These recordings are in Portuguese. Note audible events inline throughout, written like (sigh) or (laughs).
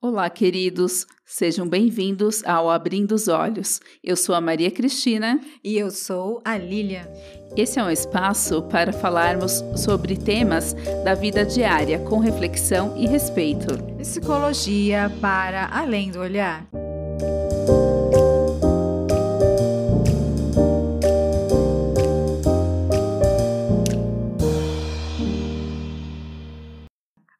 Olá, queridos, sejam bem-vindos ao Abrindo os Olhos. Eu sou a Maria Cristina e eu sou a Lília. Esse é um espaço para falarmos sobre temas da vida diária com reflexão e respeito. Psicologia para além do olhar.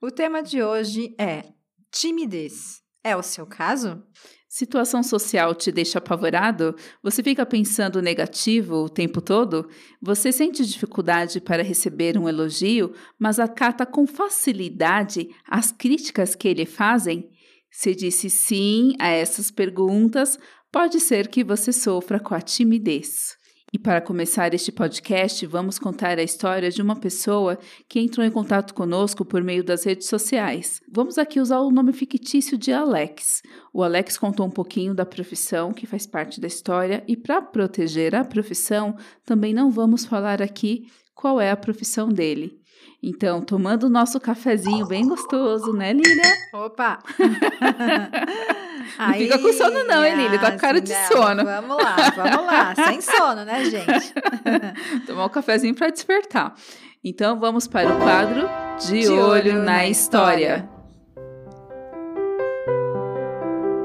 O tema de hoje é Timidez. É o seu caso? Situação social te deixa apavorado? Você fica pensando negativo o tempo todo? Você sente dificuldade para receber um elogio, mas acata com facilidade as críticas que lhe fazem? Se disse sim a essas perguntas, pode ser que você sofra com a timidez. E para começar este podcast, vamos contar a história de uma pessoa que entrou em contato conosco por meio das redes sociais. Vamos aqui usar o nome fictício de Alex. O Alex contou um pouquinho da profissão que faz parte da história e para proteger a profissão, também não vamos falar aqui qual é a profissão dele. Então, tomando o nosso cafezinho bem gostoso, né, Lília? Opa! (laughs) não fica com sono não, hein, Lília? Tá com cara de não, sono. Vamos lá, vamos lá. Sem sono, né, gente? (laughs) Tomar um cafezinho para despertar. Então, vamos para o quadro De, de olho, olho, na, na história. história.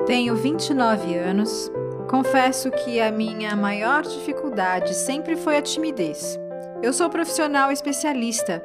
Tenho 29 anos. Confesso que a minha maior dificuldade sempre foi a timidez. Eu sou profissional especialista,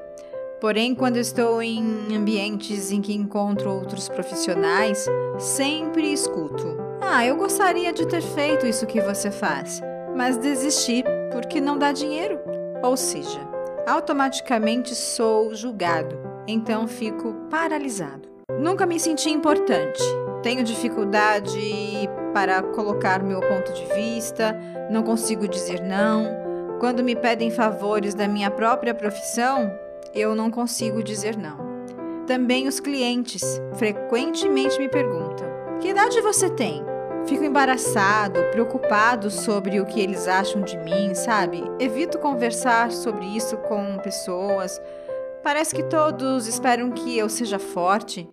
porém, quando estou em ambientes em que encontro outros profissionais, sempre escuto: Ah, eu gostaria de ter feito isso que você faz, mas desisti porque não dá dinheiro. Ou seja, automaticamente sou julgado, então fico paralisado. Nunca me senti importante. Tenho dificuldade para colocar meu ponto de vista, não consigo dizer não quando me pedem favores da minha própria profissão, eu não consigo dizer não. Também os clientes frequentemente me perguntam: Que idade você tem? Fico embaraçado, preocupado sobre o que eles acham de mim, sabe? Evito conversar sobre isso com pessoas. Parece que todos esperam que eu seja forte.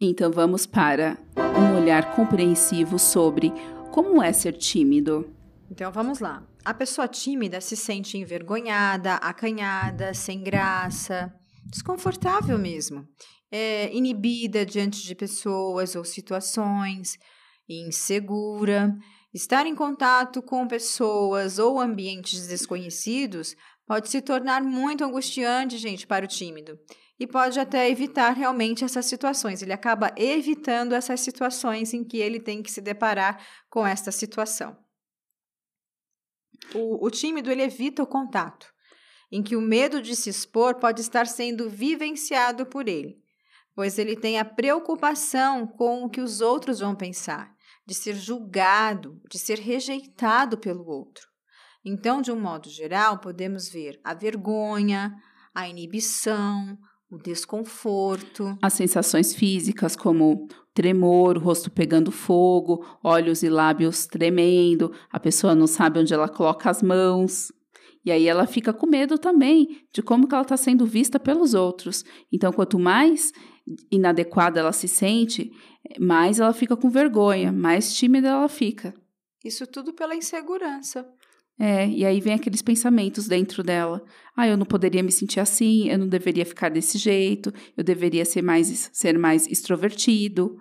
Então vamos para um olhar compreensivo sobre como é ser tímido. Então vamos lá. A pessoa tímida se sente envergonhada, acanhada, sem graça, desconfortável mesmo, é, inibida diante de pessoas ou situações, insegura. Estar em contato com pessoas ou ambientes desconhecidos pode se tornar muito angustiante, gente, para o tímido. E pode até evitar realmente essas situações. Ele acaba evitando essas situações em que ele tem que se deparar com esta situação. O, o tímido ele evita o contato, em que o medo de se expor pode estar sendo vivenciado por ele, pois ele tem a preocupação com o que os outros vão pensar, de ser julgado, de ser rejeitado pelo outro. Então, de um modo geral, podemos ver a vergonha, a inibição, o desconforto. As sensações físicas, como tremor, o rosto pegando fogo, olhos e lábios tremendo, a pessoa não sabe onde ela coloca as mãos. E aí ela fica com medo também de como ela está sendo vista pelos outros. Então, quanto mais inadequada ela se sente, mais ela fica com vergonha, mais tímida ela fica. Isso tudo pela insegurança. É, e aí vem aqueles pensamentos dentro dela. Ah, eu não poderia me sentir assim, eu não deveria ficar desse jeito, eu deveria ser mais, ser mais extrovertido.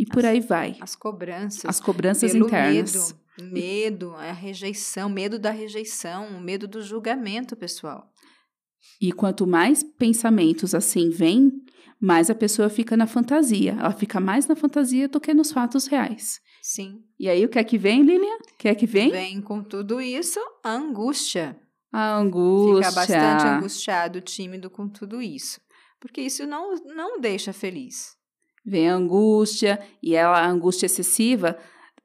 E por as, aí vai. As cobranças. As cobranças internas. Medo, medo, a rejeição, medo da rejeição, medo do julgamento, pessoal. E quanto mais pensamentos assim vêm, mais a pessoa fica na fantasia. Ela fica mais na fantasia do que nos fatos reais. Sim. E aí, o que é que vem, Lilian? O que é que vem? Vem com tudo isso a angústia. A angústia. Fica bastante angustiado, tímido com tudo isso. Porque isso não, não deixa feliz. Vem a angústia, e ela, a angústia excessiva,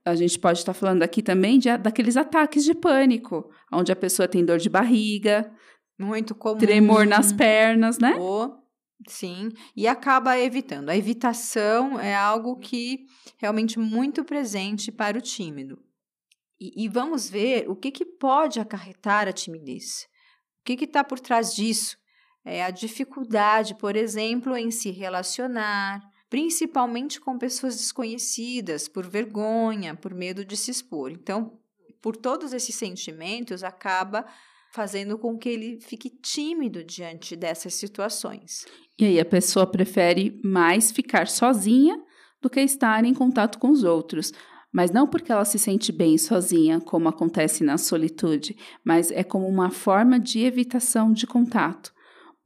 a gente pode estar falando aqui também de, daqueles ataques de pânico, onde a pessoa tem dor de barriga. Muito comum. Tremor nas pernas, né? Ou Sim, e acaba evitando. A evitação é algo que realmente muito presente para o tímido. E, e vamos ver o que, que pode acarretar a timidez. O que está por trás disso? É a dificuldade, por exemplo, em se relacionar, principalmente com pessoas desconhecidas, por vergonha, por medo de se expor. Então, por todos esses sentimentos, acaba fazendo com que ele fique tímido diante dessas situações. E aí a pessoa prefere mais ficar sozinha do que estar em contato com os outros. Mas não porque ela se sente bem sozinha, como acontece na solitude, mas é como uma forma de evitação de contato,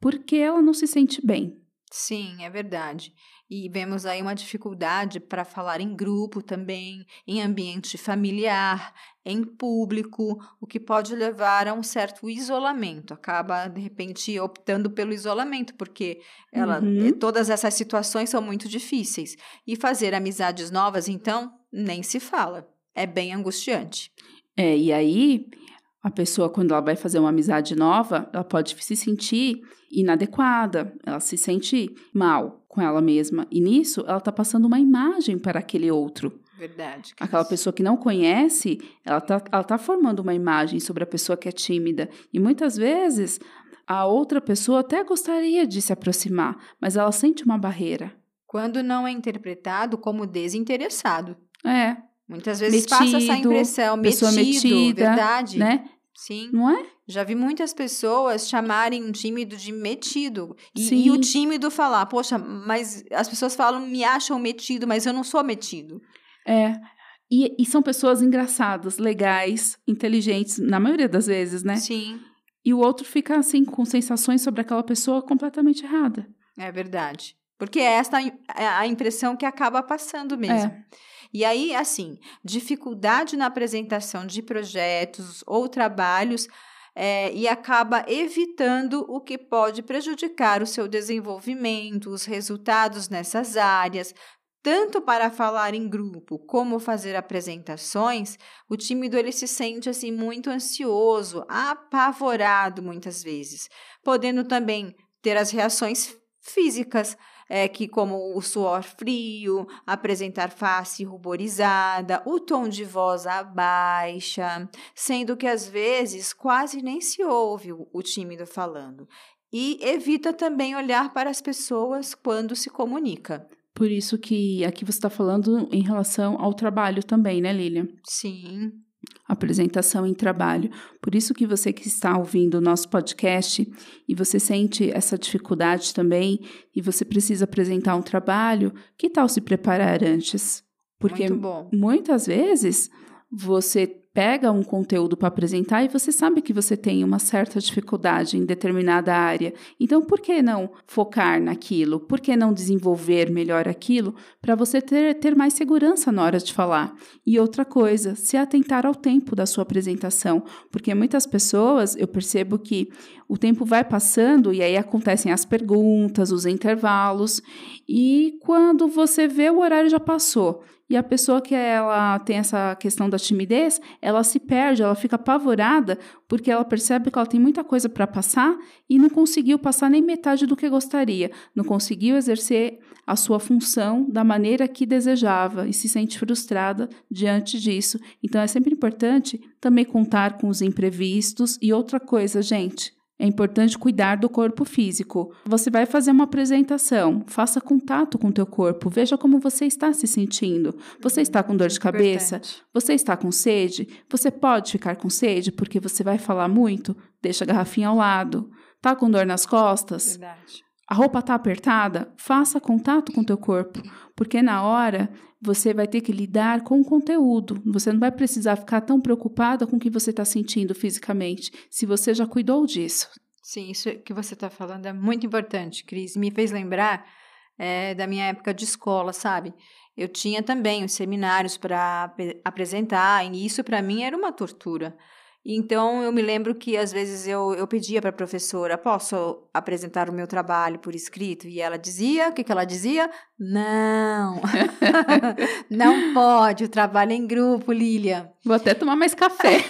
porque ela não se sente bem. Sim, é verdade. E vemos aí uma dificuldade para falar em grupo também, em ambiente familiar, em público, o que pode levar a um certo isolamento. Acaba, de repente, optando pelo isolamento, porque ela, uhum. Eh, todas essas situações são muito difíceis. E fazer amizades novas, então, nem se fala. É bem angustiante. É, e aí a pessoa, quando ela vai fazer uma amizade nova, ela pode se sentir inadequada, ela se sente mal com ela mesma. E nisso, ela está passando uma imagem para aquele outro. Verdade. Aquela isso. pessoa que não conhece, ela está ela tá formando uma imagem sobre a pessoa que é tímida. E muitas vezes, a outra pessoa até gostaria de se aproximar, mas ela sente uma barreira. Quando não é interpretado como desinteressado. É, Muitas vezes metido, passa essa impressão, pessoa metido, metida, verdade. Né? Sim. Não é? Já vi muitas pessoas chamarem um tímido de metido. E, e, o tímido falar, poxa, mas as pessoas falam, me acham metido, mas eu não sou metido. É. E, e são pessoas engraçadas, legais, inteligentes, na maioria das vezes, né? Sim. E o outro fica assim, com sensações sobre aquela pessoa completamente errada. É verdade. Porque é esta é a impressão que acaba passando mesmo. É. E aí, assim, dificuldade na apresentação de projetos ou trabalhos é, e acaba evitando o que pode prejudicar o seu desenvolvimento, os resultados nessas áreas. Tanto para falar em grupo como fazer apresentações, o tímido ele se sente assim muito ansioso, apavorado muitas vezes, podendo também ter as reações físicas, é, que como o suor frio, apresentar face ruborizada, o tom de voz abaixa, sendo que às vezes quase nem se ouve o tímido falando. E evita também olhar para as pessoas quando se comunica. Por isso que aqui você está falando em relação ao trabalho também, né, Lilian? Sim apresentação em trabalho. Por isso que você que está ouvindo o nosso podcast e você sente essa dificuldade também e você precisa apresentar um trabalho, que tal se preparar antes? Porque muitas vezes você pega um conteúdo para apresentar e você sabe que você tem uma certa dificuldade em determinada área. Então, por que não focar naquilo? Por que não desenvolver melhor aquilo para você ter, ter mais segurança na hora de falar? E outra coisa, se atentar ao tempo da sua apresentação, porque muitas pessoas eu percebo que o tempo vai passando e aí acontecem as perguntas, os intervalos, e quando você vê o horário já passou e a pessoa que ela tem essa questão da timidez, ela se perde, ela fica apavorada porque ela percebe que ela tem muita coisa para passar e não conseguiu passar nem metade do que gostaria, não conseguiu exercer a sua função da maneira que desejava e se sente frustrada diante disso. Então é sempre importante também contar com os imprevistos e outra coisa, gente, é importante cuidar do corpo físico. Você vai fazer uma apresentação, faça contato com o teu corpo, veja como você está se sentindo. Você está com dor de cabeça? Você está com sede? Você pode ficar com sede porque você vai falar muito? Deixa a garrafinha ao lado. Tá com dor nas costas? Verdade. A roupa tá apertada? Faça contato com o teu corpo, porque na hora você vai ter que lidar com o conteúdo. Você não vai precisar ficar tão preocupada com o que você está sentindo fisicamente, se você já cuidou disso. Sim, isso que você está falando é muito importante, Cris. Me fez lembrar é, da minha época de escola, sabe? Eu tinha também os seminários para apresentar, e isso para mim era uma tortura. Então, eu me lembro que às vezes eu, eu pedia para a professora: posso apresentar o meu trabalho por escrito? E ela dizia: o que, que ela dizia? Não, (laughs) não pode, o trabalho é em grupo, Lilia. Vou até tomar mais café.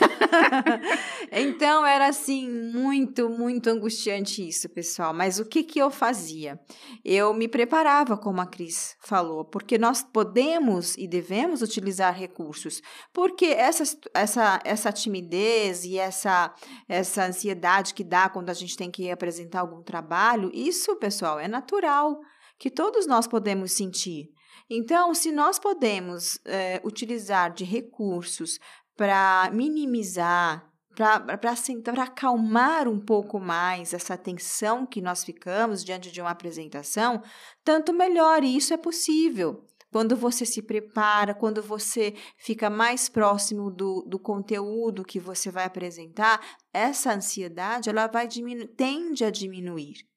(laughs) então, era assim, muito, muito angustiante isso, pessoal. Mas o que, que eu fazia? Eu me preparava, como a Cris falou, porque nós podemos e devemos utilizar recursos, porque essa, essa, essa timidez, e essa, essa ansiedade que dá quando a gente tem que apresentar algum trabalho, isso, pessoal, é natural. que todos nós podemos sentir. Então, se nós podemos é, utilizar de recursos para minimizar, para acalmar um pouco mais essa tensão que nós ficamos diante de uma apresentação, tanto melhor, e isso é possível. Quando você se prepara, quando você fica mais próximo do, do conteúdo que você vai apresentar, essa ansiedade ela vai diminu tende a diminuir.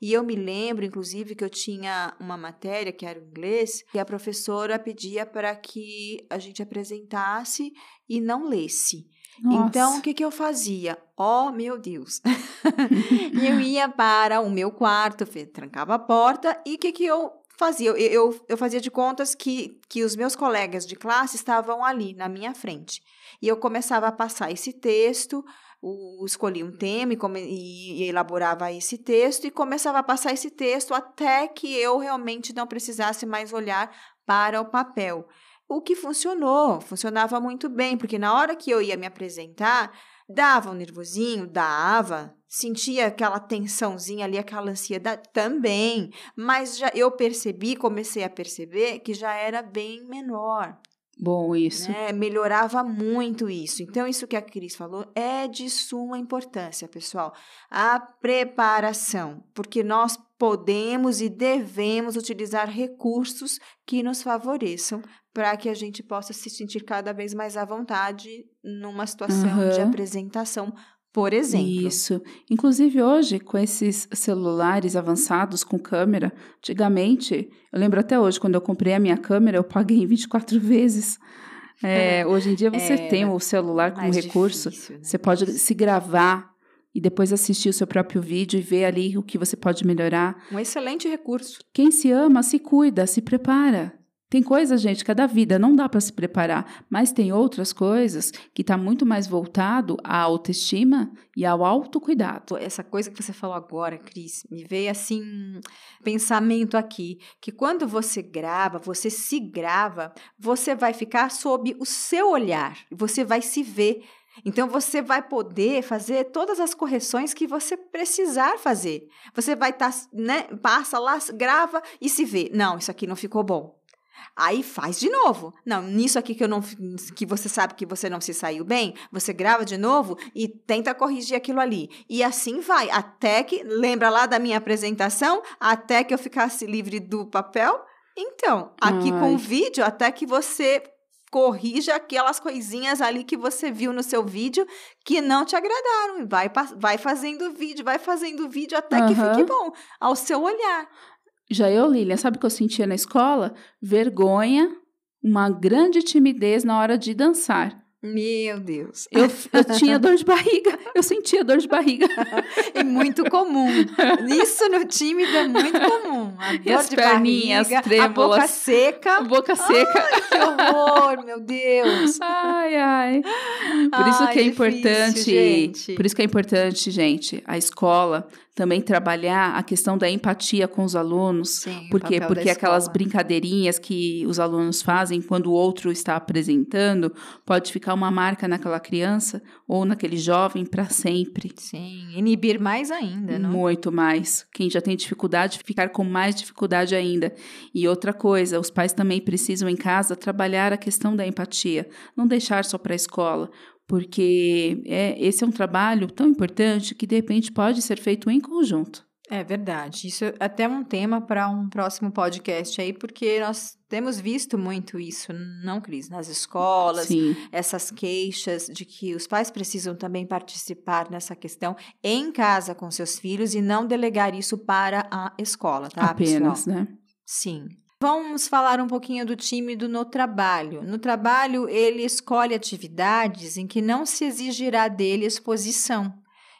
E eu me lembro, inclusive, que eu tinha uma matéria, que era o inglês, e a professora pedia para que a gente apresentasse e não lesse. Nossa. Então, o que, que eu fazia? Oh, meu Deus! (laughs) eu ia para o meu quarto, trancava a porta e o que, que eu fazia? Eu, eu, eu fazia de contas que, que os meus colegas de classe estavam ali, na minha frente. E eu começava a passar esse texto o, escolhi um tema e, come, e, e, elaborava esse texto e começava a passar esse texto até que eu realmente não precisasse mais olhar para o papel. O que funcionou, funcionava muito bem, porque na hora que eu ia me apresentar, dava um nervosinho, dava, sentia aquela tensãozinha ali, aquela ansiedade também, mas já eu percebi, comecei a perceber que já era bem menor. Bom, isso. Né? Melhorava muito isso. Então, isso que a Cris falou é de suma importância, pessoal. A preparação, porque nós podemos e devemos utilizar recursos que nos favoreçam para que a gente possa se sentir cada vez mais à vontade numa situação uhum. de apresentação por exemplo. Isso. Inclusive hoje, com esses celulares avançados com câmera, antigamente, eu lembro até hoje, quando eu comprei a minha câmera, eu paguei (laughs) 24 vezes. É, hoje em dia você é, tem o celular como recurso, difícil, né? você pode se gravar e depois assistir o seu próprio vídeo e ver ali o que você pode melhorar. Um excelente recurso. Quem se ama, se cuida, se prepara. Tem coisas, gente, que é da vida, não dá para se preparar, mas tem outras coisas que está muito mais voltado à autoestima e ao autocuidado. Essa coisa que você falou agora, Cris, me veio assim pensamento aqui, que quando você grava, você se grava, você vai ficar sob o seu olhar, você vai se ver então você vai poder fazer todas as correções que você precisar fazer. Você vai estar, tá, né, passa lá, grava e se vê. Não, isso aqui não ficou bom. Aí faz de novo. Não, nisso aqui que eu não que você sabe que você não se saiu bem, você grava de novo e tenta corrigir aquilo ali. E assim vai, até que lembra lá da minha apresentação, até que eu ficasse livre do papel. Então, aqui Ai. com o vídeo, até que você corrija aquelas coisinhas ali que você viu no seu vídeo que não te agradaram. Vai, vai fazendo vídeo, vai fazendo vídeo até uhum. que fique bom ao seu olhar. Já eu, Lilian, sabe o que eu sentia na escola? Vergonha, uma grande timidez na hora de dançar. Meu Deus. Eu, eu (laughs) tinha dor de barriga, eu sentia dor de barriga. É muito comum. Isso no tímido é muito comum. A dor e as de perninhas barriga, trêmulas. A boca seca. A boca seca. Ai, que horror, meu Deus. Ai, ai. Por isso ai, que é difícil, importante, gente. por isso que é importante, gente, a escola também trabalhar a questão da empatia com os alunos. Sim, Por quê? Porque aquelas brincadeirinhas que os alunos fazem quando o outro está apresentando pode ficar uma marca naquela criança ou naquele jovem para sempre. Sim, inibir mais ainda, não? Muito mais. Quem já tem dificuldade, ficar com mais dificuldade ainda. E outra coisa, os pais também precisam em casa trabalhar a questão da empatia, não deixar só para a escola porque é, esse é um trabalho tão importante que de repente pode ser feito em conjunto. É verdade. Isso é até um tema para um próximo podcast aí, porque nós temos visto muito isso, não, Cris? Nas escolas, Sim. essas queixas de que os pais precisam também participar nessa questão em casa com seus filhos e não delegar isso para a escola, tá? Apenas, pessoal? né? Sim. Vamos falar um pouquinho do tímido no trabalho. No trabalho, ele escolhe atividades em que não se exigirá dele exposição.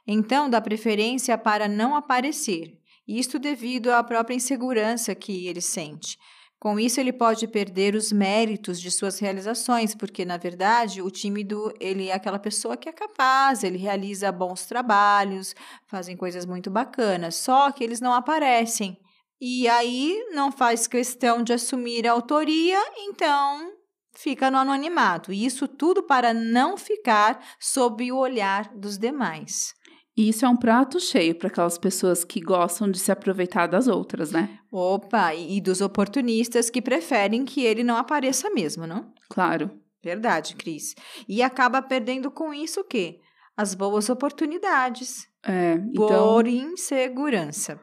Então, dá preferência para não aparecer, isto devido à própria insegurança que ele sente. Com isso, ele pode perder os méritos de suas realizações, porque, na verdade, o tímido ele é aquela pessoa que é capaz, ele realiza bons trabalhos, fazem coisas muito bacanas, só que eles não aparecem. E aí não faz questão de assumir a autoria, então fica no anonimato. E isso tudo para não ficar sob o olhar dos demais. E isso é um prato cheio para aquelas pessoas que gostam de se aproveitar das outras, né? Opa, e dos oportunistas que preferem que ele não apareça mesmo, não? Claro. Verdade, Cris. E acaba perdendo com isso o quê? As boas oportunidades. É, então... Por insegurança.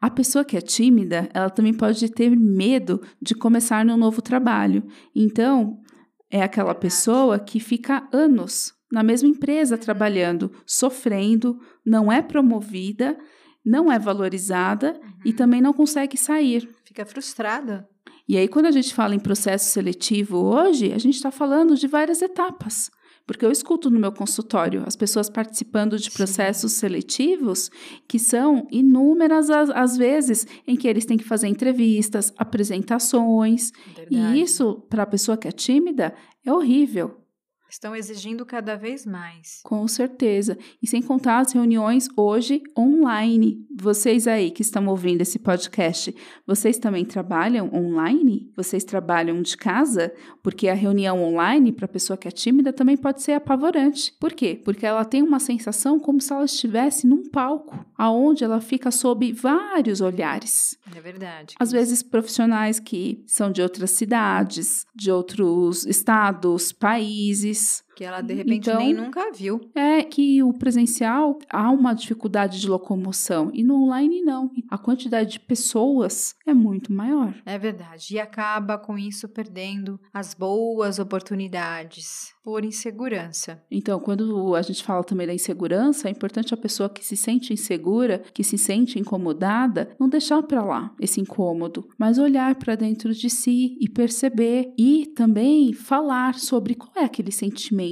A pessoa que é tímida, ela também pode ter medo de começar no novo trabalho. Então, é aquela pessoa que fica anos na mesma empresa trabalhando, sofrendo, não é promovida, não é valorizada uhum. e também não consegue sair. Fica frustrada. E aí, quando a gente fala em processo seletivo hoje, a gente está falando de várias etapas. Porque eu escuto no meu consultório as pessoas participando de processos seletivos que são inúmeras as, as, vezes em que eles têm que fazer entrevistas, apresentações. Verdade. E isso, para a pessoa que é tímida, é horrível. Estão exigindo cada vez mais. Com certeza. E sem contar as reuniões hoje online. Vocês aí que estão ouvindo esse podcast, vocês também trabalham online? Vocês trabalham de casa? Porque a reunião online, para a pessoa que é tímida, também pode ser apavorante. Por quê? Porque ela tem uma sensação como se ela estivesse num palco, aonde ela fica sob vários olhares. É verdade. Às vezes, profissionais que são de outras cidades, de outros estados, países is que ela, de repente, então, nem nunca viu. É que o presencial há uma dificuldade de locomoção e no online não. A quantidade de pessoas é muito maior. É verdade. E acaba com isso perdendo as boas oportunidades por insegurança. Então, quando a gente fala também da insegurança, é importante a pessoa que se sente insegura, que se sente incomodada, não deixar para lá esse incômodo, mas olhar para dentro de si e perceber e também falar sobre qual é aquele sentimento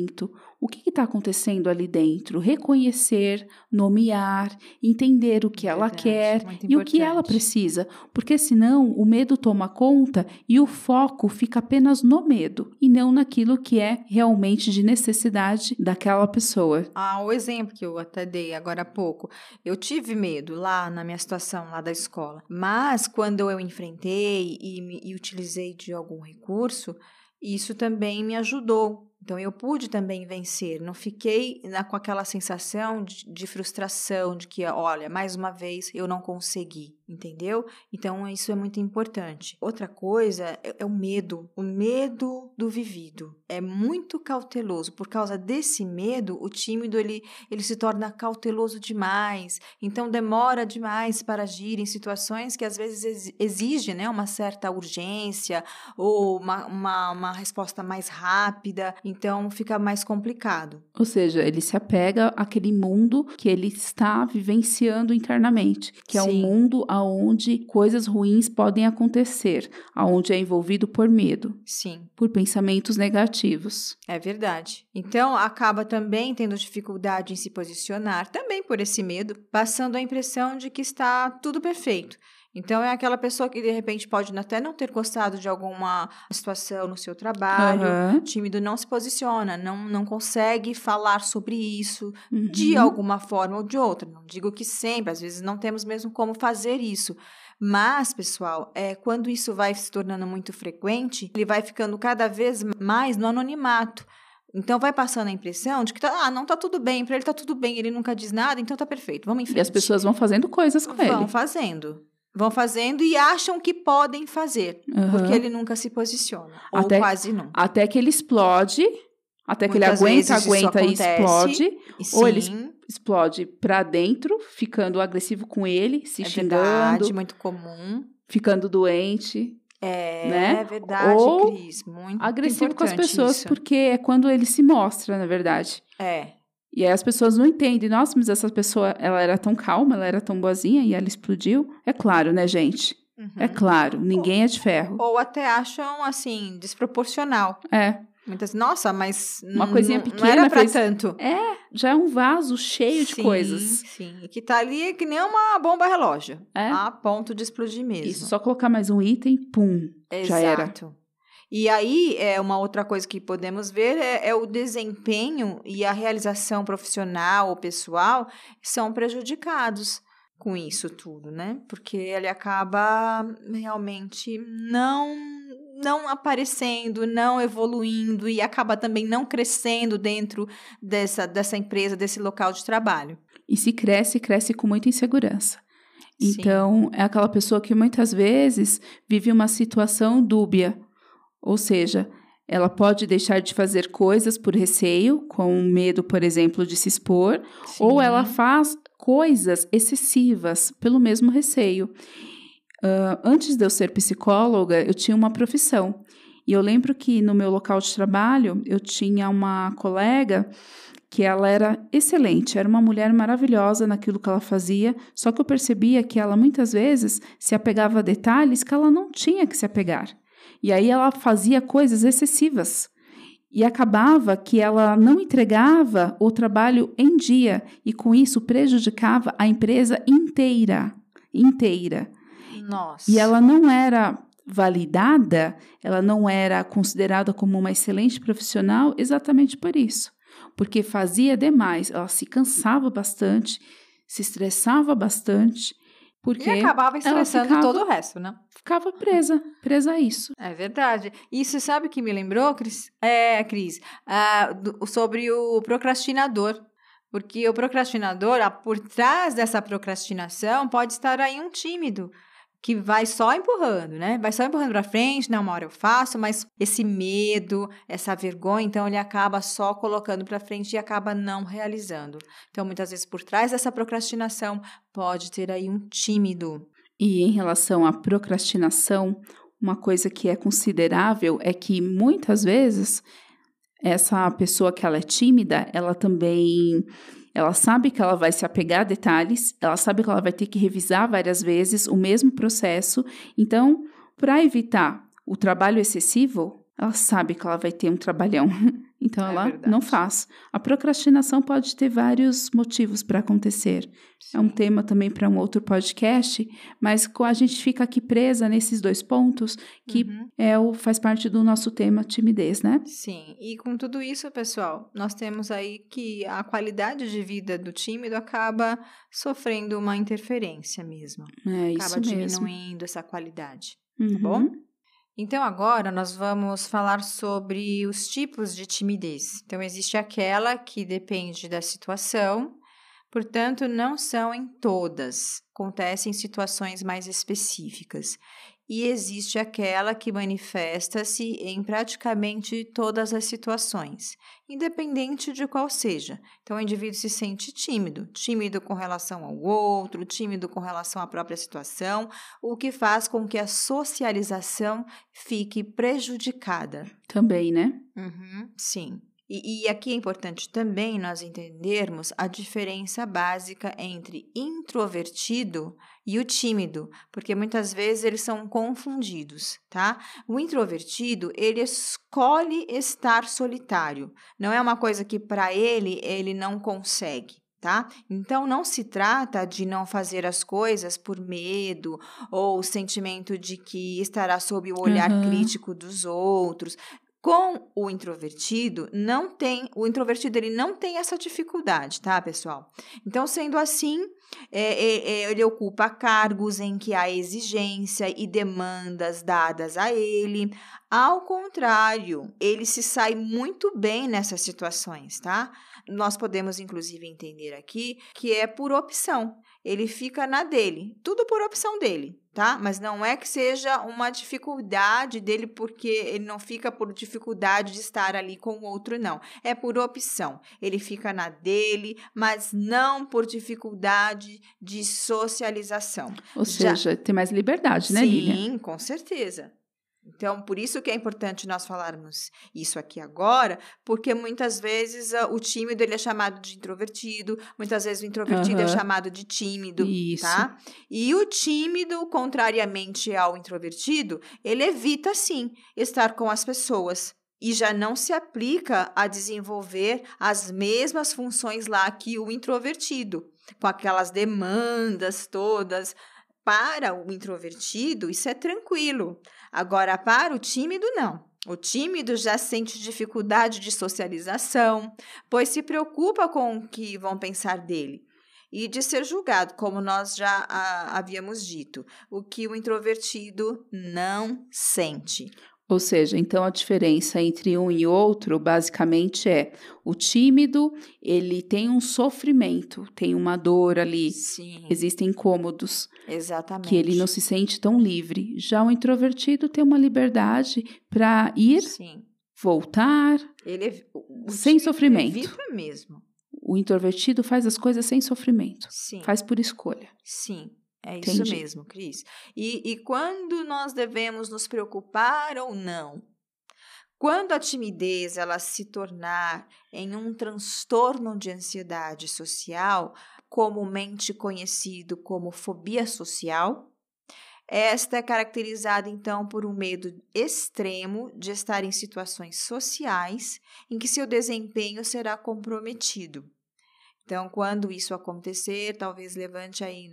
o que está acontecendo ali dentro, reconhecer, nomear, entender o que ela quer e o que ela precisa, porque senão o medo toma conta e o foco fica apenas no medo e não naquilo que é realmente de necessidade daquela pessoa. Ah, o exemplo que eu até dei agora há pouco, eu tive medo lá na minha situação lá da escola, mas quando eu enfrentei e, e utilizei de algum recurso, isso também me ajudou então eu pude também vencer, não fiquei na, com aquela sensação de, de, frustração, de que, olha, mais uma vez eu não consegui, entendeu? Então isso é muito importante. Outra coisa é, é o medo, o medo do vivido. É muito cauteloso. Por causa desse medo, o tímido ele, ele se torna cauteloso demais, então demora demais para agir em situações que às vezes exigem né, uma certa urgência ou uma, uma, uma resposta mais rápida. Então fica mais complicado. Ou seja, ele se apega àquele mundo que ele está vivenciando internamente, que Sim. é um mundo aonde coisas ruins podem acontecer, aonde é envolvido por medo. Sim. Por pensamentos negativos. É verdade. Então acaba também tendo dificuldade em se posicionar, também por esse medo, passando a impressão de que está tudo perfeito. Então, é aquela pessoa que de repente pode até não ter gostado de alguma situação no seu trabalho, uhum. tímido, não se posiciona, não, não consegue falar sobre isso uhum. de alguma forma ou de outra. Não digo que sempre, às vezes não temos mesmo como fazer isso. Mas, pessoal, é, quando isso vai se tornando muito frequente, ele vai ficando cada vez mais no anonimato. Então vai passando a impressão de que tá, ah, não tá tudo bem, para ele tá tudo bem, ele nunca diz nada, então tá perfeito, vamos em frente. E as pessoas vão fazendo coisas com vão ele. Vão fazendo. Vão fazendo e acham que podem fazer, uhum. porque ele nunca se posiciona, até, ou quase nunca. Até que ele explode, até Muitas que ele aguenta, aguenta e explode, e ou ele explode para dentro, ficando agressivo com ele, se é xingando. Verdade, muito comum. Ficando doente. É, né? é verdade, ou Cris, muito agressivo com as pessoas, isso. porque é quando ele se mostra, na verdade. É, e aí as pessoas não entendem, nossa, mas essa pessoa, ela era tão calma, ela era tão boazinha e ela explodiu. É claro, né, gente? Uhum. É claro, ninguém ou, é de ferro. Ou até acham, assim, desproporcional. É. Muitas, nossa, mas uma coisinha pequena não era pra fez... tanto. É, já é um vaso cheio sim, de coisas. Sim, que tá ali que nem uma bomba relógio. É. A ponto de explodir mesmo. Isso, só colocar mais um item, pum, Exato. já era. E aí, é uma outra coisa que podemos ver é, é, o desempenho e a realização profissional ou pessoal são prejudicados com isso tudo, né? Porque ele acaba realmente não não aparecendo, não evoluindo e acaba também não crescendo dentro dessa, dessa empresa, desse local de trabalho. E se cresce, cresce com muita insegurança. Sim. Então, é aquela pessoa que muitas vezes vive uma situação dúbia. Ou seja, ela pode deixar de fazer coisas por receio, com medo, por exemplo, de se expor, Sim. ou ela faz coisas excessivas pelo mesmo receio. Uh, antes de eu ser psicóloga, eu tinha uma profissão. E eu lembro que no meu local de trabalho, eu tinha uma colega que ela era excelente, era uma mulher maravilhosa naquilo que ela fazia, só que eu percebia que ela muitas vezes se apegava a detalhes que ela não tinha que se apegar. E aí ela fazia coisas excessivas. E acabava que ela não entregava o trabalho em dia e com isso prejudicava a empresa inteira, inteira. Nossa. E ela não era validada, ela não era considerada como uma excelente profissional exatamente por isso. Porque fazia demais, ela se cansava bastante, se estressava bastante, porque E acabava estressando ficava- todo o resto, né? ficava presa, presa a isso. É verdade. E você sabe o que me lembrou, Cris? É, Cris, ah, do- sobre o procrastinador. Porque o procrastinador, ah, por trás dessa procrastinação, pode estar aí um tímido que vai só empurrando, né? Vai só empurrando para frente, não, uma hora eu faço, mas esse medo, essa vergonha, então ele acaba só colocando para frente e acaba não realizando. Então, muitas vezes por trás dessa procrastinação pode ter aí um tímido. E em relação à procrastinação, uma coisa que é considerável é que muitas vezes essa pessoa que ela é tímida, ela também ela sabe que ela vai se apegar a detalhes, ela sabe que ela vai ter que revisar várias vezes o mesmo processo. Então, para evitar o trabalho excessivo, ela sabe que ela vai ter um trabalhão. (laughs) Então, É ela verdade. não faz. A procrastinação pode ter vários motivos para acontecer. É um tema também para um outro podcast, mas a gente fica aqui presa nesses dois pontos, que Uhum. é o, faz parte do nosso tema timidez, né? Sim, e com tudo isso, pessoal, nós temos aí que a qualidade de vida do tímido acaba sofrendo uma interferência mesmo. É isso acaba mesmo. diminuindo essa qualidade. Uhum. bom? Então, agora nós vamos falar sobre os tipos de timidez. Então, existe aquela que depende da situação, portanto, não são em todas, acontece em situações mais específicas. E existe aquela que manifesta-se em praticamente todas as situações, independente de qual seja. Então, o indivíduo se sente tímido, tímido com relação ao outro, tímido com relação à própria situação, o que faz com que a socialização fique prejudicada. Também, né? Uhum, sim. E, e aqui é importante também nós entendermos a diferença básica entre introvertido e o tímido, porque muitas vezes eles são confundidos, tá? O introvertido, ele escolhe estar solitário. Não é uma coisa que para ele ele não consegue. Tá? Então não se trata de não fazer as coisas por medo ou sentimento de que estará sob o olhar Uhum. crítico dos outros. Com o introvertido, não tem, o introvertido ele não tem essa dificuldade, tá, pessoal? Então, sendo assim, é, é, é, ele ocupa cargos em que há exigência e demandas dadas a ele. Ao contrário, ele se sai muito bem nessas situações, tá? Nós podemos, inclusive, entender aqui que é por opção. Ele fica na dele, tudo por opção dele, tá? Mas não é que seja uma dificuldade dele porque ele não fica por dificuldade de estar ali com o outro, não. É por opção. Ele fica na dele, mas não por dificuldade de socialização. Ou Já- seja, tem mais liberdade, né, Sim, Lilian? com certeza. Então, por isso que é importante nós falarmos isso aqui agora, porque muitas vezes ah, o tímido ele é chamado de introvertido, muitas vezes o introvertido é Aham. chamado de tímido, Isso. tá? E o tímido, contrariamente ao introvertido, ele evita sim estar com as pessoas e já não se aplica a desenvolver as mesmas funções lá que o introvertido, com aquelas demandas todas. Para o introvertido, isso é tranquilo. Agora, para o tímido, não. O tímido já sente dificuldade de socialização, pois se preocupa com o que vão pensar dele e de ser julgado, como nós já ah, havíamos dito, o que o introvertido não sente. Ou seja, então a diferença entre um e outro basicamente é o tímido, ele tem um sofrimento, tem uma dor ali, Sim. existem incômodos. Exatamente. Que ele não se sente tão livre. Já o introvertido tem uma liberdade para ir, Sim. voltar, Ele o Sem tímido sofrimento. Evita mesmo. o introvertido faz as coisas sem sofrimento, Sim. faz por escolha. Sim, é isso Entendi. mesmo, Cris. E, e quando nós devemos nos preocupar ou não? Quando a timidez ela se tornar em um transtorno de ansiedade social, comumente conhecido como fobia social, esta é caracterizada então por um medo extremo de estar em situações sociais em que seu desempenho será comprometido. Então, quando isso acontecer, talvez levante aí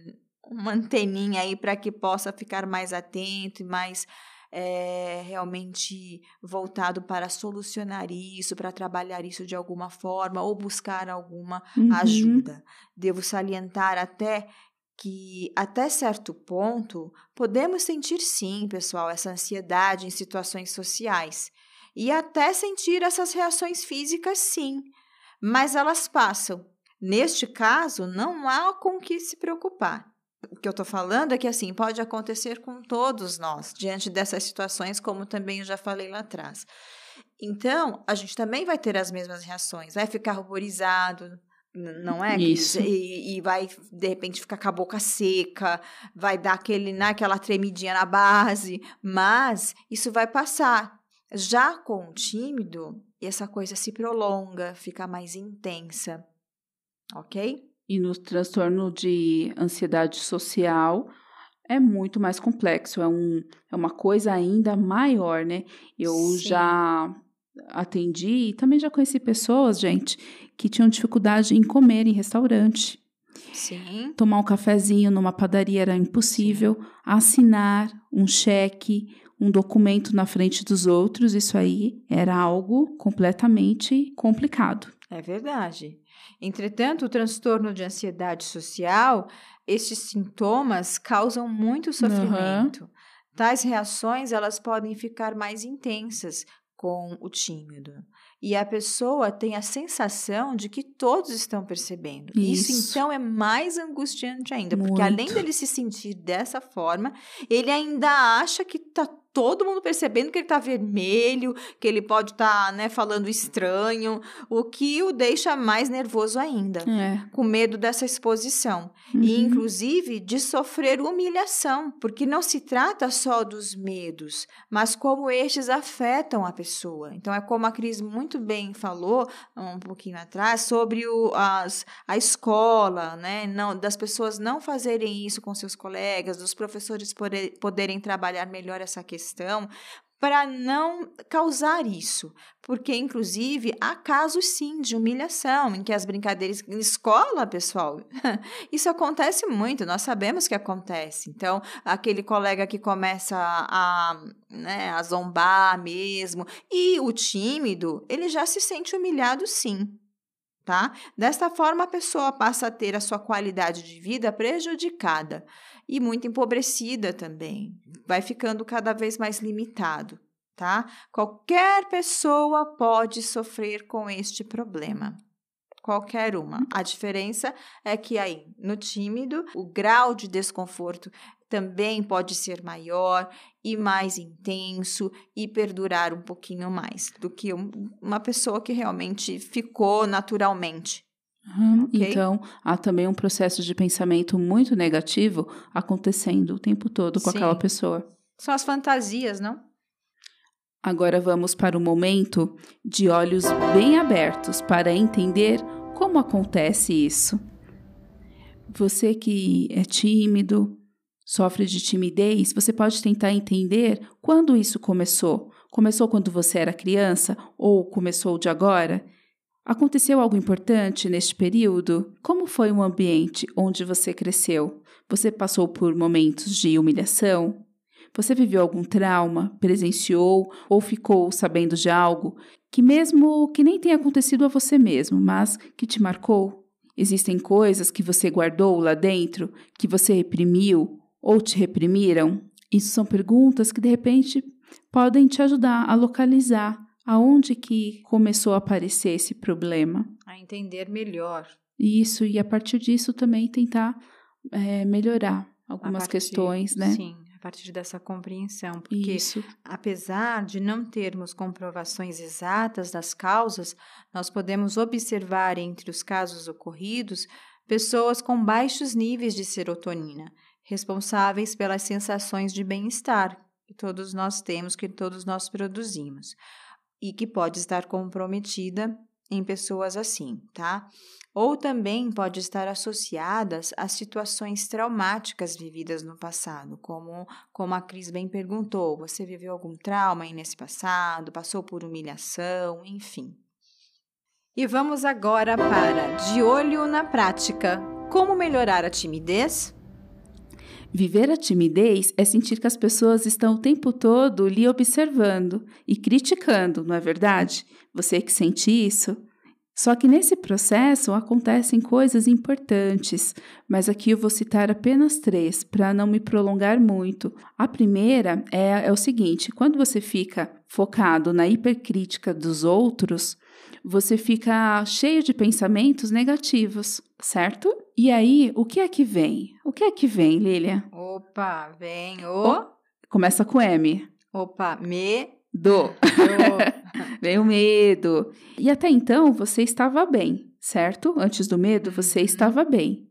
uma anteninha aí para que possa ficar mais atento e mais é, realmente voltado para solucionar isso, para trabalhar isso de alguma forma ou buscar alguma Uhum. ajuda. Devo salientar até que, até certo ponto, podemos sentir sim, pessoal, essa ansiedade em situações sociais e até sentir essas reações físicas, sim, mas elas passam. Neste caso, não há com que se preocupar. O que eu estou falando é que assim pode acontecer com todos nós diante dessas situações, como também eu já falei lá atrás. Então, a gente também vai ter as mesmas reações, vai ficar ruborizado, não é? Isso. E, e vai, de repente, ficar com a boca seca, vai dar aquele, né, aquela tremidinha na base, mas isso vai passar. Já com o tímido, essa coisa se prolonga, fica mais intensa, ok? E no transtorno de ansiedade social é muito mais complexo, é, um, é uma coisa ainda maior, né? Eu Sim. já atendi e também já conheci pessoas, gente, que tinham dificuldade em comer em restaurante. Sim. Tomar um cafezinho numa padaria era impossível. Assinar um cheque, um documento na frente dos outros, isso aí era algo completamente complicado. É verdade. Entretanto, o transtorno de ansiedade social, estes sintomas causam muito sofrimento. Tais reações, elas podem ficar mais intensas com o tímido. E a pessoa tem a sensação de que todos estão percebendo. Isso, Isso. então, é mais angustiante ainda, porque Muito. além dele se sentir dessa forma, ele ainda acha que está todo mundo percebendo que ele está vermelho, que ele pode estar né, falando estranho, o que o deixa mais nervoso ainda, É. com medo dessa exposição. E, Uhum. inclusive, de sofrer humilhação, porque não se trata só dos medos, mas como estes afetam a pessoa. Então, é como a Cris muito bem falou um pouquinho atrás sobre o, as, a escola, né? Não, das pessoas não fazerem isso com seus colegas, dos professores pode- poderem trabalhar melhor essa questão para não causar isso, porque inclusive há casos sim de humilhação em que as brincadeiras em escola, pessoal, (laughs) isso acontece muito, nós sabemos que acontece. Então, aquele colega que começa a, né, a zombar mesmo, e o tímido, ele já se sente humilhado sim. Tá? Desta forma, a pessoa passa a ter a sua qualidade de vida prejudicada e muito empobrecida também. Vai ficando cada vez mais limitado, tá? Qualquer pessoa pode sofrer com este problema. Qualquer uma. A diferença é que aí, no tímido, o grau de desconforto também pode ser maior e mais intenso e perdurar um pouquinho mais do que um- uma pessoa que realmente ficou naturalmente. Uhum. Ok. Então, há também um processo de pensamento muito negativo acontecendo o tempo todo com Sim. aquela pessoa. São as fantasias, não? Agora vamos para o momento de olhos bem abertos para entender como acontece isso. Você que é tímido, sofre de timidez, você pode tentar entender quando isso começou. Começou quando você era criança ou começou de agora? Aconteceu algo importante neste período? Como foi o ambiente onde você cresceu? Você passou por momentos de humilhação? Você viveu algum trauma, presenciou ou ficou sabendo de algo que, mesmo que nem tenha acontecido a você mesmo, mas que te marcou? Existem coisas que você guardou lá dentro, que você reprimiu ou te reprimiram? Isso são perguntas que de repente podem te ajudar a localizar aonde que começou a aparecer esse problema. A entender melhor. Isso, e a partir disso também tentar é, melhorar algumas partir, questões, né? Sim, a partir dessa compreensão. Porque, Isso. apesar de não termos comprovações exatas das causas, nós podemos observar entre os casos ocorridos pessoas com baixos níveis de serotonina, responsáveis pelas sensações de bem-estar que todos nós temos, que todos nós produzimos, e que pode estar comprometida em pessoas assim, tá? Ou também pode estar associadas a situações traumáticas vividas no passado, como, como a Cris bem perguntou: você viveu algum trauma aí nesse passado, passou por humilhação, enfim. E vamos agora para De Olho na Prática. Como melhorar a timidez? Viver a timidez é sentir que as pessoas estão o tempo todo lhe observando e criticando, não é verdade? Você que sente isso? Só que nesse processo acontecem coisas importantes, mas aqui eu vou citar apenas três para não me prolongar muito. A primeira é, é o seguinte: quando você fica focado na hipercrítica dos outros, você fica cheio de pensamentos negativos, certo? E aí, o que é que vem? O que é que vem, Lilia? Opa, vem o. Começa com M. Opa, me. Do. (laughs) vem o medo. E até então você estava bem, certo? Antes do medo, você estava bem.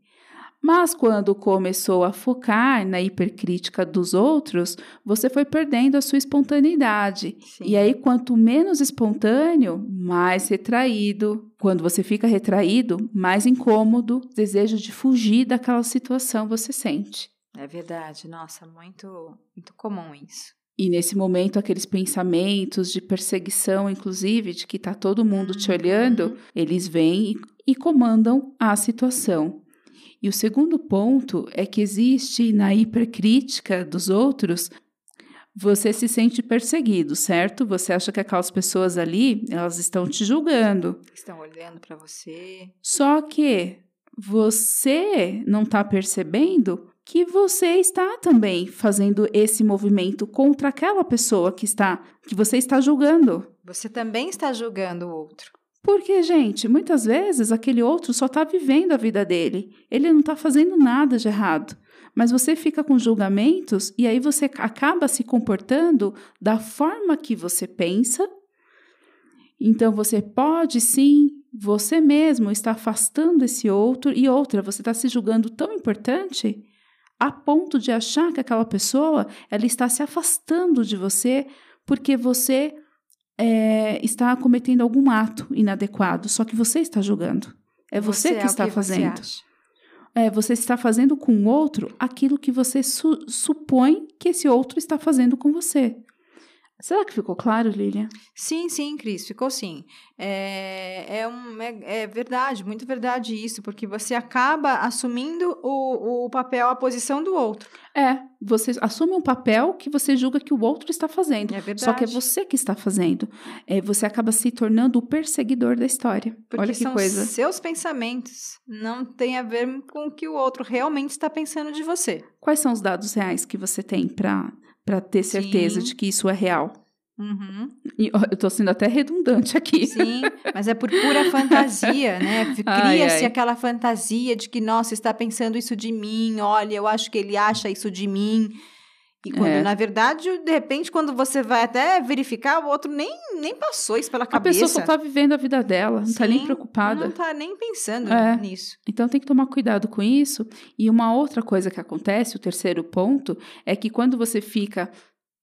Mas quando começou a focar na hipercrítica dos outros, você foi perdendo a sua espontaneidade. Sim. E aí, quanto menos espontâneo, mais retraído. Quando você fica retraído, mais incômodo, desejo de fugir daquela situação você sente. É verdade, nossa, muito, muito comum isso. E nesse momento, aqueles pensamentos de perseguição, inclusive, de que está todo mundo te olhando, eles vêm e, e comandam a situação. E o segundo ponto é que existe na hipercrítica dos outros, você se sente perseguido, certo? Você acha que aquelas pessoas ali, elas estão te julgando. Estão olhando para você. Só que você não está percebendo que você está também fazendo esse movimento contra aquela pessoa que está que você está julgando. Você também está julgando o outro. Porque, gente, muitas vezes aquele outro só está vivendo a vida dele. Ele não está fazendo nada de errado. Mas você fica com julgamentos e aí você acaba se comportando da forma que você pensa. Então você pode sim, você mesmo está afastando esse outro e outra, você está se julgando tão importante a ponto de achar que aquela pessoa ela está se afastando de você porque você é, está cometendo algum ato inadequado, só que você está julgando. É você, Você que é está que você fazendo. acha. É, você está fazendo com o outro aquilo que você su- supõe que esse outro está fazendo com você. Será que ficou claro, Lilian? Sim, sim, Cris, ficou sim. É, é, um, é, é verdade, muito verdade isso, porque você acaba assumindo o, o papel, a posição do outro. É, você assume um papel que você julga que o outro está fazendo. É verdade. Só que é você que está fazendo. É, você acaba se tornando o perseguidor da história. Porque Olha que são coisa. seus pensamentos, não tem a ver com o que o outro realmente está pensando de você. Quais são os dados reais que você tem para para ter certeza Sim. de que isso é real? Uhum. E, ó, eu tô sendo até redundante aqui. Sim, mas é por pura fantasia, né? (laughs) Cria-se aquela fantasia de que, nossa, está pensando isso de mim, olha, eu acho que ele acha isso de mim. E quando, É. na verdade, de repente, quando você vai até verificar, o outro nem, nem passou isso pela A cabeça. pessoa só tá vivendo a vida dela, não tá nem preocupada. Não tá nem pensando É. nisso. Então tem que tomar cuidado com isso. E uma outra coisa que acontece, o terceiro ponto, é que quando você fica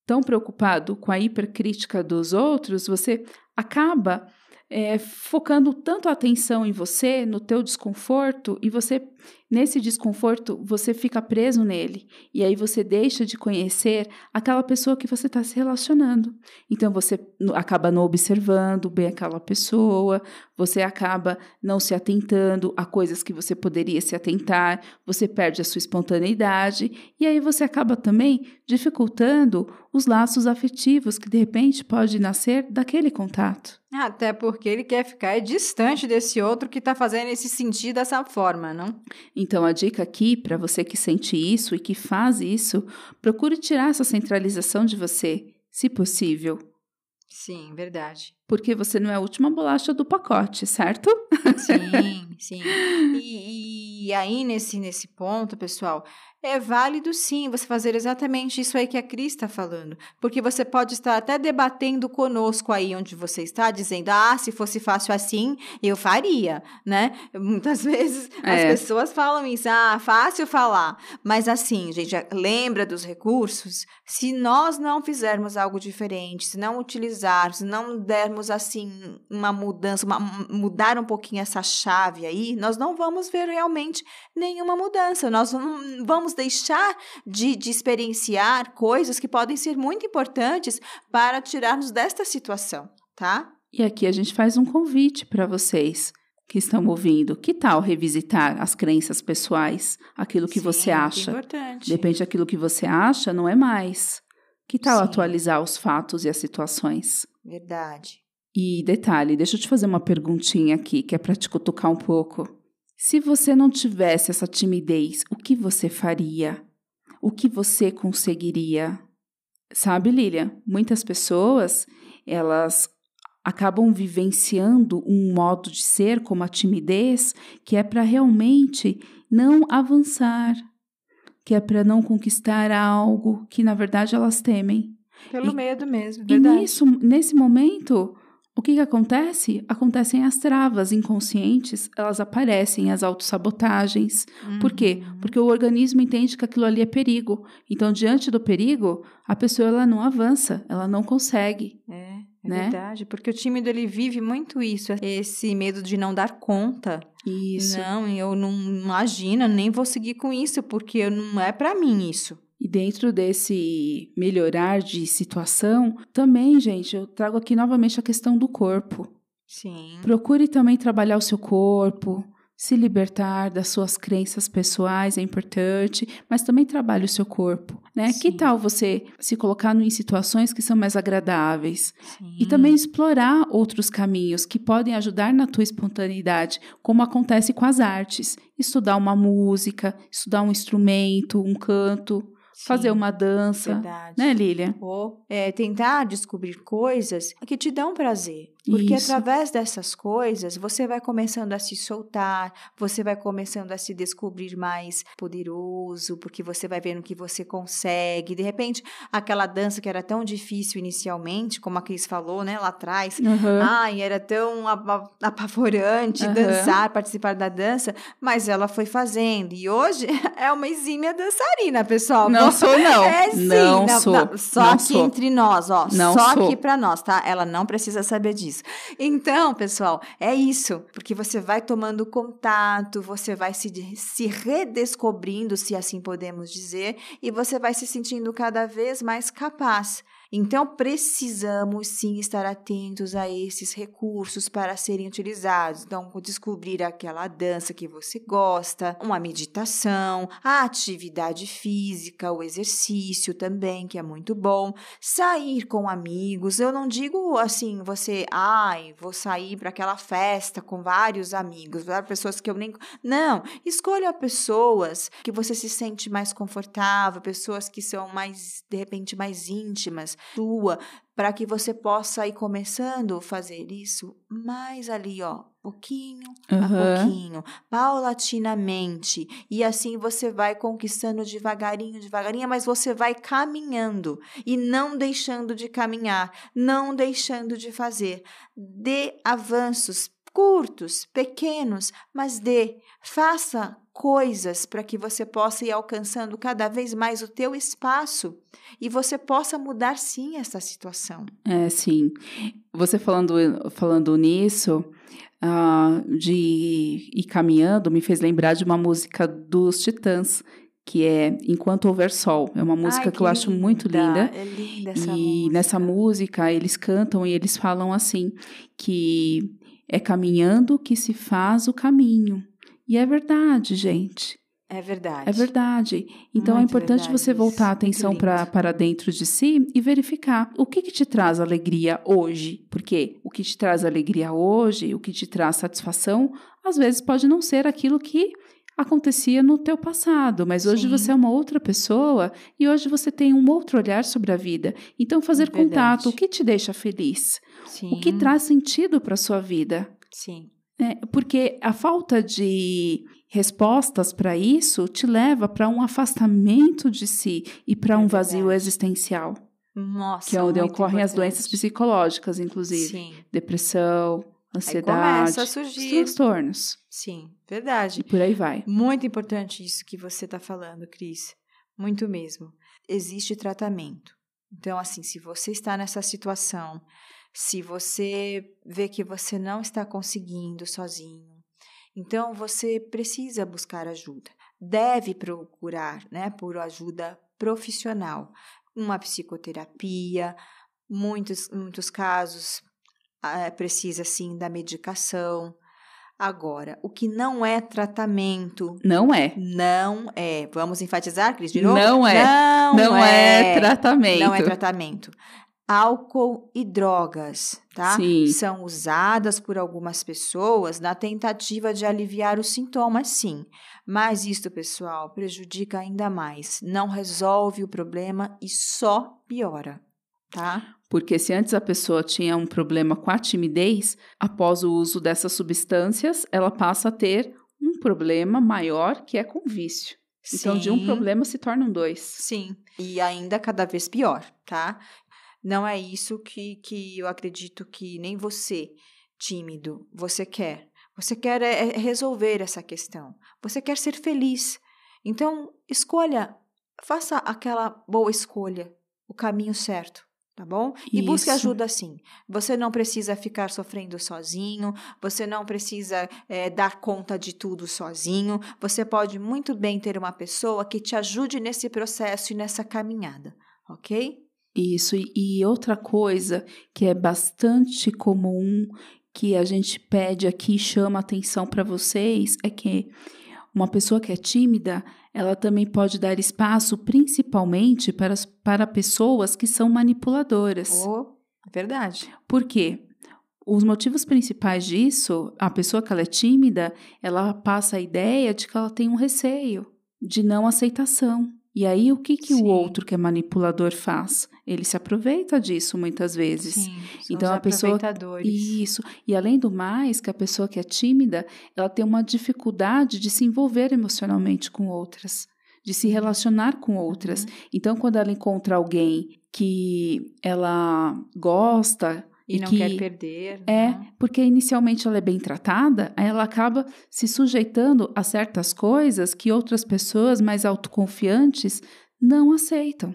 tão preocupado com a hipercrítica dos outros, você acaba é, focando tanto a atenção em você, no teu desconforto, e você, nesse desconforto, você fica preso nele. E aí você deixa de conhecer aquela pessoa que você está se relacionando. Então você acaba não observando bem aquela pessoa, você acaba não se atentando a coisas que você poderia se atentar, você perde a sua espontaneidade, e aí você acaba também dificultando os laços afetivos que de repente pode nascer daquele contato. Até porque ele quer ficar distante desse outro que tá fazendo esse sentir dessa forma, não? Então, a dica aqui, para você que sente isso e que faz isso, procure tirar essa centralização de você. se possível. Sim, verdade. Porque você não é a última bolacha do pacote, certo? Sim, (laughs) sim. E, e, aí, nesse, nesse ponto, pessoal, é válido sim você fazer exatamente isso aí que a Cris está falando. Porque você pode estar até debatendo conosco aí onde você está, dizendo, ah, se fosse fácil assim, eu faria, né? Muitas (laughs) vezes é. as pessoas falam isso, ah, fácil falar. Mas assim, gente, lembra dos recursos? Se nós não fizermos algo diferente, se não utilizarmos, se não dermos assim uma mudança, uma, mudar um pouquinho essa chave aí, nós não vamos ver realmente nenhuma mudança. Nós vamos deixar de, de experienciar coisas que podem ser muito importantes para tirar-nos desta situação, tá? E aqui a gente faz um convite para vocês que estão ouvindo. Que tal revisitar as crenças pessoais, aquilo que Sim, você acha? Importante. Depende daquilo que você acha, não é mais. Que tal Sim. atualizar os fatos e as situações? Verdade. E detalhe, deixa eu te fazer uma perguntinha aqui, que é para te cutucar um pouco. Se você não tivesse essa timidez, o que você faria? O que você conseguiria? Sabe, Lilia, muitas pessoas, elas acabam vivenciando um modo de ser como a timidez, que é para realmente não avançar, que é para não conquistar algo que na verdade elas temem. Pelo e, medo mesmo, verdade. E nisso, nesse momento, o que, que acontece? Acontecem as travas inconscientes, elas aparecem, as autossabotagens. Uhum. Por quê? Uhum. Porque o organismo entende que aquilo ali é perigo. Então, diante do perigo, a pessoa ela não avança, ela não consegue. É, é né? verdade. Porque o tímido ele vive muito isso, esse medo de não dar conta. Isso. Não, eu não imagino, nem vou seguir com isso, porque não é para mim isso. E dentro desse melhorar de situação, também, gente, eu trago aqui novamente a questão do corpo. Sim. Procure também trabalhar o seu corpo, se libertar das suas crenças pessoais é importante, mas também trabalhe o seu corpo, né? Sim. Que tal você se colocar em situações que são mais agradáveis Sim. e também explorar outros caminhos que podem ajudar na tua espontaneidade, como acontece com as artes, estudar uma música, estudar um instrumento, um canto, fazer uma dança, verdade. né, Lilia? Ou é, tentar descobrir coisas que te dão prazer. Porque Isso. através dessas coisas, você vai começando a se soltar, você vai começando a se descobrir mais poderoso, porque você vai vendo que você consegue. De repente, aquela dança que era tão difícil inicialmente, como a Cris falou, né, lá atrás, uhum. ai, era tão apavorante uhum. dançar, participar da dança, mas ela foi fazendo. E hoje (laughs) é uma exímia dançarina, pessoal. Não sou, não. É sim. Não, não sou. Não, só não aqui sou. entre nós, ó. Não só sou. aqui pra nós, tá? Ela não precisa saber disso. Então, pessoal, é isso. Porque você vai tomando contato, você vai se, se redescobrindo, se assim podemos dizer, e você vai se sentindo cada vez mais capaz então, precisamos sim estar atentos a esses recursos para serem utilizados. Então, descobrir aquela dança que você gosta, uma meditação, a atividade física, o exercício também, que é muito bom. Sair com amigos. Eu não digo assim, você, ai, vou sair para aquela festa com vários amigos, pessoas que eu nem. Não, escolha pessoas que você se sente mais confortável, pessoas que são mais, de repente, mais íntimas sua, para que você possa ir começando a fazer isso mais ali, ó, pouquinho uhum. a pouquinho, paulatinamente. E assim você vai conquistando devagarinho, devagarinho, mas você vai caminhando e não deixando de caminhar, não deixando de fazer. Dê avanços curtos, pequenos, mas dê, faça coisas para que você possa ir alcançando cada vez mais o teu espaço e você possa mudar sim essa situação. É, sim. Você falando, falando nisso, uh, de ir caminhando, me fez lembrar de uma música dos Titãs, que é Enquanto Houver Sol. É uma música Ai, que, que eu acho muito linda. É linda essa e música. nessa música eles cantam e eles falam assim que é caminhando que se faz o caminho. E é verdade, gente. É verdade. É verdade. Então Muito é importante verdade você voltar a atenção para dentro de si e verificar o que, que te traz alegria hoje. Porque o que te traz alegria hoje, o que te traz satisfação, às vezes pode não ser aquilo que acontecia no teu passado, mas hoje Sim. você é uma outra pessoa e hoje você tem um outro olhar sobre a vida. Então fazer Verdade. contato, o que te deixa feliz? Sim. O que traz sentido para sua vida? Sim. É, porque a falta de respostas para isso te leva para um afastamento de si e para É um vazio verdade. existencial, Nossa, que é onde ocorrem as importante. doenças psicológicas, inclusive Sim. depressão, Aí ansiedade, começa a surgir. transtornos Sim, verdade. e por aí vai. Muito importante isso que você está falando, Cris. Muito mesmo. Existe tratamento. Então, assim, se você está nessa situação, se você vê que você não está conseguindo sozinho, então você precisa buscar ajuda. Deve procurar, né, por ajuda profissional, uma psicoterapia. Muitos, muitos casos ah, precisa sim da medicação. Agora, o que não é tratamento Não é. não é. Vamos enfatizar, Cris, de novo? Não é. Não, Não é, tratamento. Não é tratamento. Álcool e drogas, tá? Sim. São usadas por algumas pessoas na tentativa de aliviar os sintomas, sim. Mas isto, pessoal, prejudica ainda mais. Não resolve o problema e só piora, tá? Porque se antes a pessoa tinha um problema com a timidez, após o uso dessas substâncias, ela passa a ter um problema maior que é com vício. Então, de um Sim. problema se tornam dois. Sim, e ainda cada vez pior, tá? Não é isso que, que eu acredito que nem você, tímido, você quer. Você quer é, é resolver essa questão. Você quer ser feliz. Então, escolha, faça aquela boa escolha, o caminho certo. Tá bom? E busque Isso. ajuda sim. Você não precisa ficar sofrendo sozinho, você não precisa é, dar conta de tudo sozinho. Você pode muito bem ter uma pessoa que te ajude nesse processo e nessa caminhada, ok? Isso, e, outra coisa que é bastante comum, que a gente pede aqui e chama atenção para vocês, é que uma pessoa que é tímida, ela também pode dar espaço principalmente para, para pessoas que são manipuladoras. Oh, verdade. Por quê? Os motivos principais disso, a pessoa que ela é tímida, ela passa a ideia de que ela tem um receio de não aceitação. E aí, o que, que o outro que é manipulador faz? Ele se aproveita disso muitas vezes. Sim, Então, a pessoa-. Isso. E além do mais, que a pessoa que é tímida, ela tem uma dificuldade de se envolver emocionalmente com outras, de se relacionar com outras. Uhum. Então, quando ela encontra alguém que ela gosta E, não que quer perder. é, né? porque inicialmente ela é bem tratada, aí ela acaba se sujeitando a certas coisas que outras pessoas mais autoconfiantes não aceitam.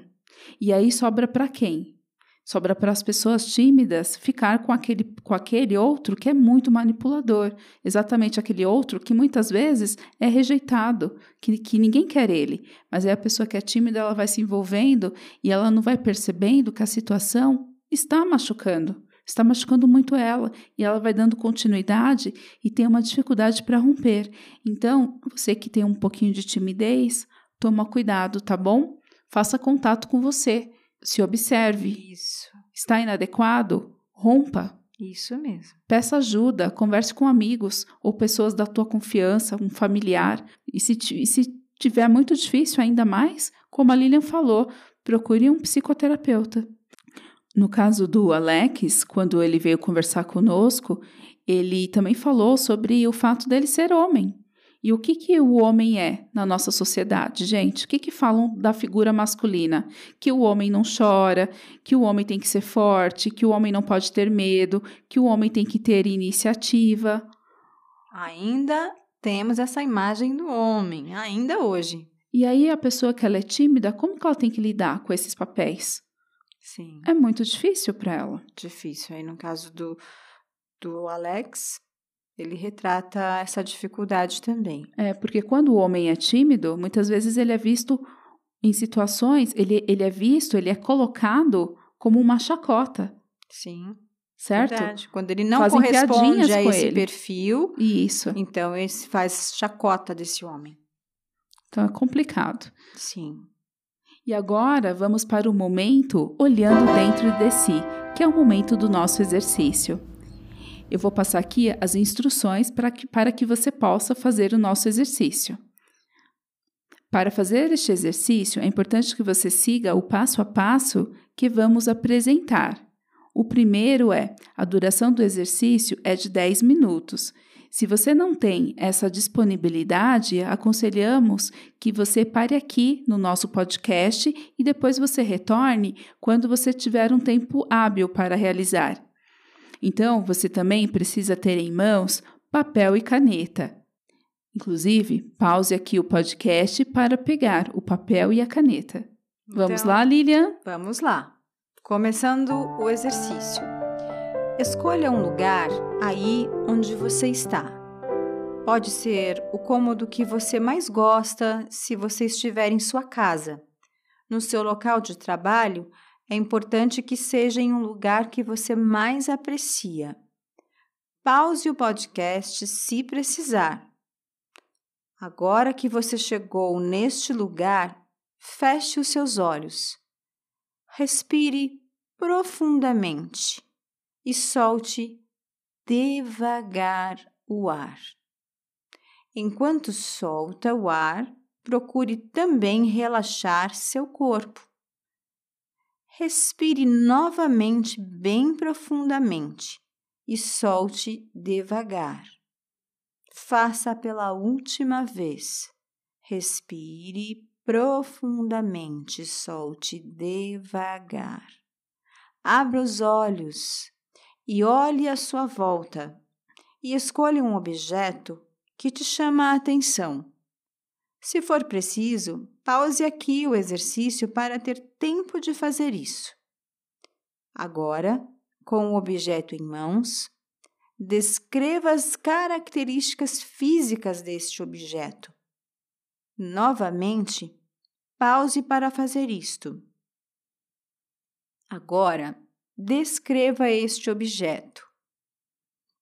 E aí sobra para quem? Sobra para as pessoas tímidas ficar com aquele, com aquele outro que é muito manipulador. Exatamente aquele outro que muitas vezes é rejeitado, que, que ninguém quer ele. Mas aí a pessoa que é tímida ela vai se envolvendo e ela não vai percebendo que a situação está machucando está machucando muito ela e ela vai dando continuidade e tem uma dificuldade para romper. Então, você que tem um pouquinho de timidez, toma cuidado, tá bom? Faça contato com você, se observe. Isso, Está inadequado? Rompa. isso mesmo. Peça ajuda, converse com amigos ou pessoas da tua confiança, um familiar. E se, e se tiver muito difícil ainda mais, como a Lilian falou, procure um psicoterapeuta. No caso do Alex, quando ele veio conversar conosco, ele também falou sobre o fato dele ser homem. E o que, que o homem é na nossa sociedade, gente? O que, que falam da figura masculina? Que o homem não chora, que o homem tem que ser forte, que o homem não pode ter medo, que o homem tem que ter iniciativa. Ainda temos essa imagem do homem, ainda hoje. E aí a pessoa que ela é tímida, como que ela tem que lidar com esses papéis? Sim, É muito difícil para ela. difícil. Aí no caso do, do Alex, ele retrata essa dificuldade também. É, porque quando o homem é tímido, muitas vezes ele é visto em situações, ele, ele é visto, ele é colocado como uma chacota, Sim, certo? verdade. Quando ele não Fazem corresponde a esse ele. perfil, Isso. então ele faz chacota desse homem. Então é complicado. Sim. E agora vamos para o momento olhando dentro de si, que é o momento do nosso exercício. Eu vou passar aqui as instruções para que, para que você possa fazer o nosso exercício. Para fazer este exercício, é importante que você siga o passo a passo que vamos apresentar. O primeiro é: a duração do exercício é de 10 minutos. Se você não tem essa disponibilidade, aconselhamos que você pare aqui no nosso podcast e depois você retorne quando você tiver um tempo hábil para realizar. Então, você também precisa ter em mãos papel e caneta. Inclusive, pause aqui o podcast para pegar o papel e a caneta. Vamos Então, lá, Lilian? Vamos lá. Começando o exercício. Escolha um lugar aí onde você está. Pode ser o cômodo que você mais gosta se você estiver em sua casa. No seu local de trabalho, é importante que seja em um lugar que você mais aprecia. Pause o podcast se precisar. Agora que você chegou neste lugar, feche os seus olhos. Respire profundamente e solte devagar o ar. Enquanto solta o ar, procure também relaxar seu corpo. Respire novamente bem profundamente e solte devagar. Faça pela última vez. Respire profundamente, solte devagar. Abra os olhos e olhe à sua volta e escolha um objeto que te chama a atenção. Se for preciso, pause aqui o exercício para ter tempo de fazer isso. Agora, com o objeto em mãos, descreva as características físicas deste objeto. Novamente, pause para fazer isto. Agora, descreva este objeto.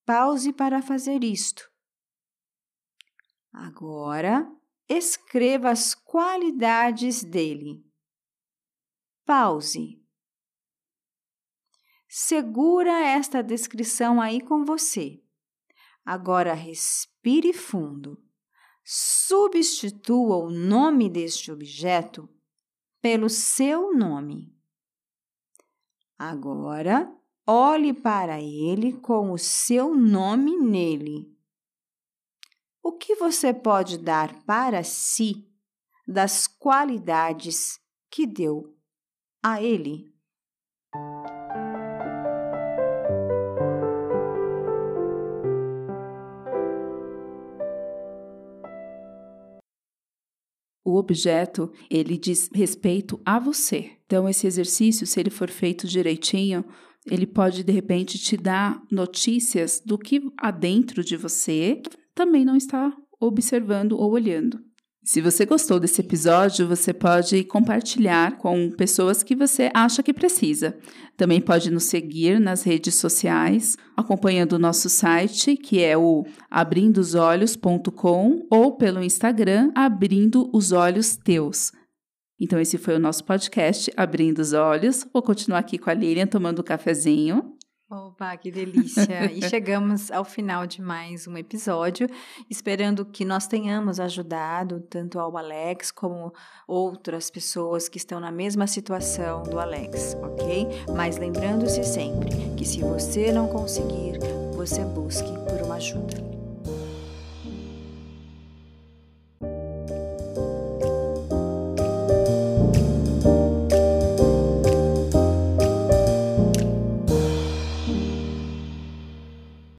Pause para fazer isto. Agora, escreva as qualidades dele. Pause. Segura esta descrição aí com você. Agora respire fundo. Substitua o nome deste objeto pelo seu nome. Agora, olhe para ele com o seu nome nele. O que você pode dar para si das qualidades que deu a ele? O objeto, ele diz respeito a você. Então, esse exercício, se ele for feito direitinho, ele pode, de repente, te dar notícias do que há dentro de você também não está observando ou olhando. Se você gostou desse episódio, você pode compartilhar com pessoas que você acha que precisa. Também pode nos seguir nas redes sociais, acompanhando o nosso site, que é o abrindosolhos.com, ou pelo Instagram, Abrindo os Olhos Teus. Então, esse foi o nosso podcast, Abrindo os Olhos. Vou continuar aqui com a Lilian tomando um cafezinho. Opa, que delícia! e chegamos ao final de mais um episódio, esperando que nós tenhamos ajudado tanto ao Alex como outras pessoas que estão na mesma situação do Alex, ok? Mas lembrando-se sempre que se você não conseguir, você busque por uma ajuda.